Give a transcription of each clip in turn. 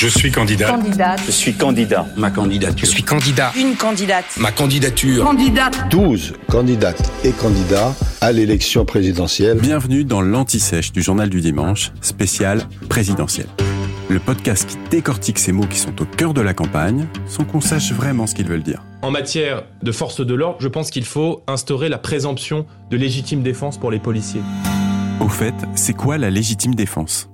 Je suis candidat. Candidate. Je suis candidat. Ma candidature. Je suis candidat. Une candidate. Ma candidature. Candidate. 12 candidates et candidats à l'élection présidentielle. Bienvenue dans l'Anti-Sèche du Journal du Dimanche, spécial présidentiel. Le podcast qui décortique ces mots qui sont au cœur de la campagne, sans qu'on sache vraiment ce qu'ils veulent dire. En matière de force de l'ordre, je pense qu'il faut instaurer la présomption de légitime défense pour les policiers. Au fait, c'est quoi la légitime défense?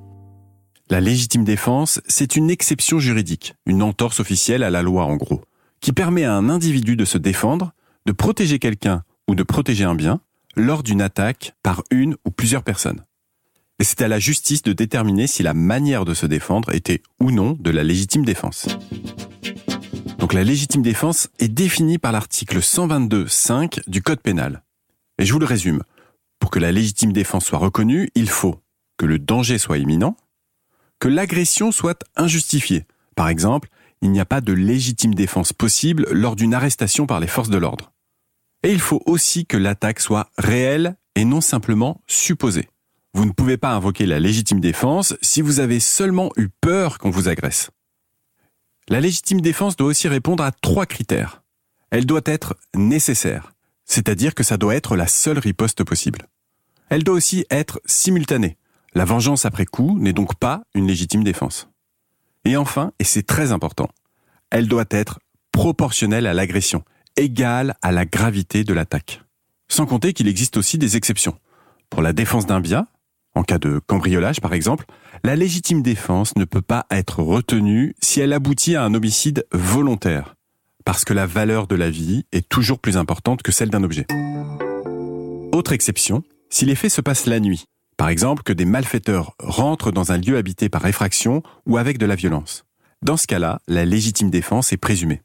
La légitime défense, c'est une exception juridique, une entorse officielle à la loi en gros, qui permet à un individu de se défendre, de protéger quelqu'un ou de protéger un bien lors d'une attaque par une ou plusieurs personnes. Et c'est à la justice de déterminer si la manière de se défendre était ou non de la légitime défense. Donc la légitime défense est définie par l'article 122.5 du Code pénal. Et je vous le résume. Pour que la légitime défense soit reconnue, il faut que le danger soit imminent, que l'agression soit injustifiée. Par exemple, il n'y a pas de légitime défense possible lors d'une arrestation par les forces de l'ordre. Et il faut aussi que l'attaque soit réelle et non simplement supposée. Vous ne pouvez pas invoquer la légitime défense si vous avez seulement eu peur qu'on vous agresse. La légitime défense doit aussi répondre à trois critères. Elle doit être nécessaire, c'est-à-dire que ça doit être la seule riposte possible. Elle doit aussi être simultanée. La vengeance après coup n'est donc pas une légitime défense. Et enfin, et c'est très important, elle doit être proportionnelle à l'agression, égale à la gravité de l'attaque. Sans compter qu'il existe aussi des exceptions. Pour la défense d'un bien, en cas de cambriolage par exemple, la légitime défense ne peut pas être retenue si elle aboutit à un homicide volontaire, parce que la valeur de la vie est toujours plus importante que celle d'un objet. Autre exception, si les faits se passent la nuit, par exemple que des malfaiteurs rentrent dans un lieu habité par effraction ou avec de la violence. Dans ce cas-là, la légitime défense est présumée.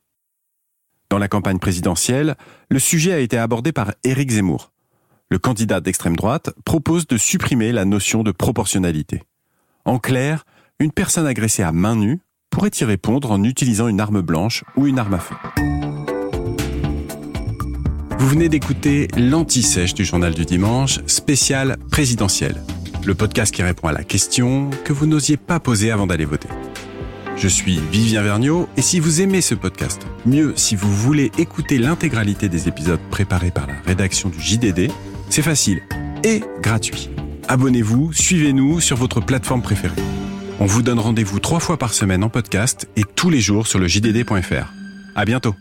Dans la campagne présidentielle, le sujet a été abordé par Éric Zemmour. Le candidat d'extrême droite propose de supprimer la notion de proportionnalité. En clair, une personne agressée à main nue pourrait y répondre en utilisant une arme blanche ou une arme à feu. Vous venez d'écouter l'anti-sèche du journal du dimanche, spécial présidentiel. Le podcast qui répond à la question que vous n'osiez pas poser avant d'aller voter. Je suis Vivien Vergniaud et si vous aimez ce podcast, mieux si vous voulez écouter l'intégralité des épisodes préparés par la rédaction du JDD, c'est facile et gratuit. Abonnez-vous, suivez-nous sur votre plateforme préférée. On vous donne rendez-vous trois fois par semaine en podcast et tous les jours sur le JDD.fr. À bientôt.